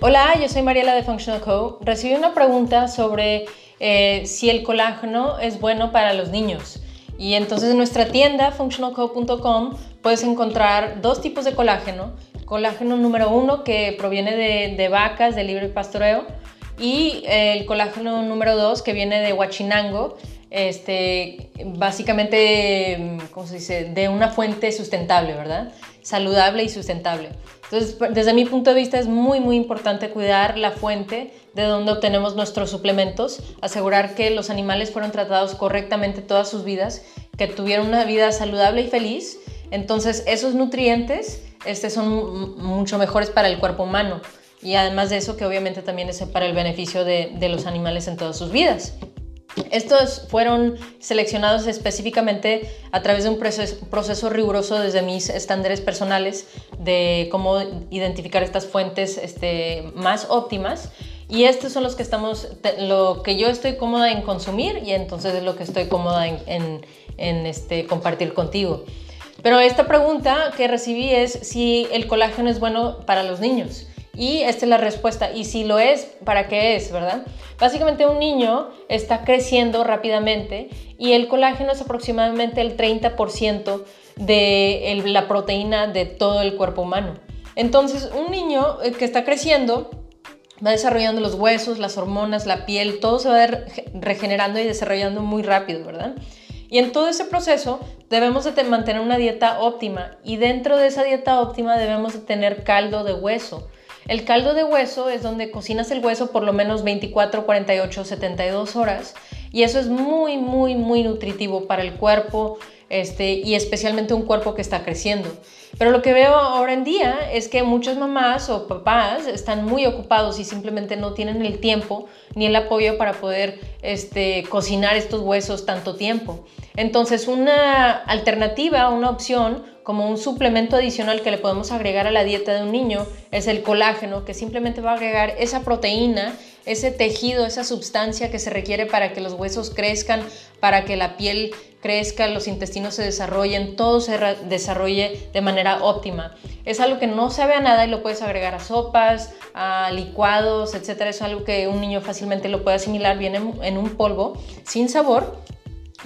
Hola, yo soy Mariela de Functional Co. Recibí una pregunta sobre eh, si el colágeno es bueno para los niños. Y entonces en nuestra tienda functionalco.com puedes encontrar dos tipos de colágeno. Colágeno número uno que proviene de, de vacas de libre pastoreo y el colágeno número dos que viene de Huachinango, este, básicamente, ¿cómo se dice?, de una fuente sustentable, ¿verdad? Saludable y sustentable. Entonces, desde mi punto de vista es muy, muy importante cuidar la fuente de donde obtenemos nuestros suplementos, asegurar que los animales fueron tratados correctamente todas sus vidas, que tuvieron una vida saludable y feliz. Entonces, esos nutrientes este, son mucho mejores para el cuerpo humano. Y además de eso, que obviamente también es para el beneficio de, de los animales en todas sus vidas. Estos fueron seleccionados específicamente a través de un proceso, riguroso desde mis estándares personales de cómo identificar estas fuentes este, más óptimas. Y estos son los que estamos, lo que yo estoy cómoda en consumir y entonces es lo que estoy cómoda en, en este, compartir contigo. Pero esta pregunta que recibí es si el colágeno es bueno para los niños. Y esta es la respuesta. Y si lo es, ¿para qué es, verdad? Básicamente un niño está creciendo rápidamente y el colágeno es aproximadamente el 30% de la proteína de todo el cuerpo humano. Entonces, un niño eh, que está creciendo va desarrollando los huesos, las hormonas, la piel, todo se va regenerando y desarrollando muy rápido, ¿verdad? Y en todo ese proceso debemos de mantener una dieta óptima y dentro de esa dieta óptima debemos de tener caldo de hueso. El caldo de hueso es donde cocinas el hueso por lo menos 24, 48, 72 horas y eso es muy, muy, muy nutritivo para el cuerpo este, y especialmente un cuerpo que está creciendo. Pero lo que veo ahora en día es que muchas mamás o papás están muy ocupados y simplemente no tienen el tiempo ni el apoyo para poder este, cocinar estos huesos tanto tiempo. Entonces una alternativa, una opción como un suplemento adicional que le podemos agregar a la dieta de un niño es el colágeno, que simplemente va a agregar esa proteína, ese tejido, esa sustancia que se requiere para que los huesos crezcan, para que la piel crezca, los intestinos se desarrollen, todo se desarrolle de manera óptima. Es algo que no sabe a nada y lo puedes agregar a sopas, a licuados, etc. Es algo que un niño fácilmente lo puede asimilar, viene en un polvo sin sabor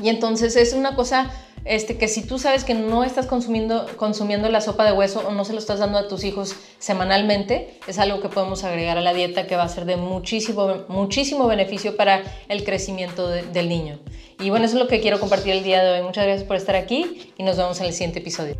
y entonces es una cosa este, que si tú sabes que no estás consumiendo, consumiendo la sopa de hueso o no se lo estás dando a tus hijos semanalmente, es algo que podemos agregar a la dieta que va a ser de muchísimo, muchísimo beneficio para el crecimiento del niño. Y bueno, eso es lo que quiero compartir el día de hoy. Muchas gracias por estar aquí y nos vemos en el siguiente episodio.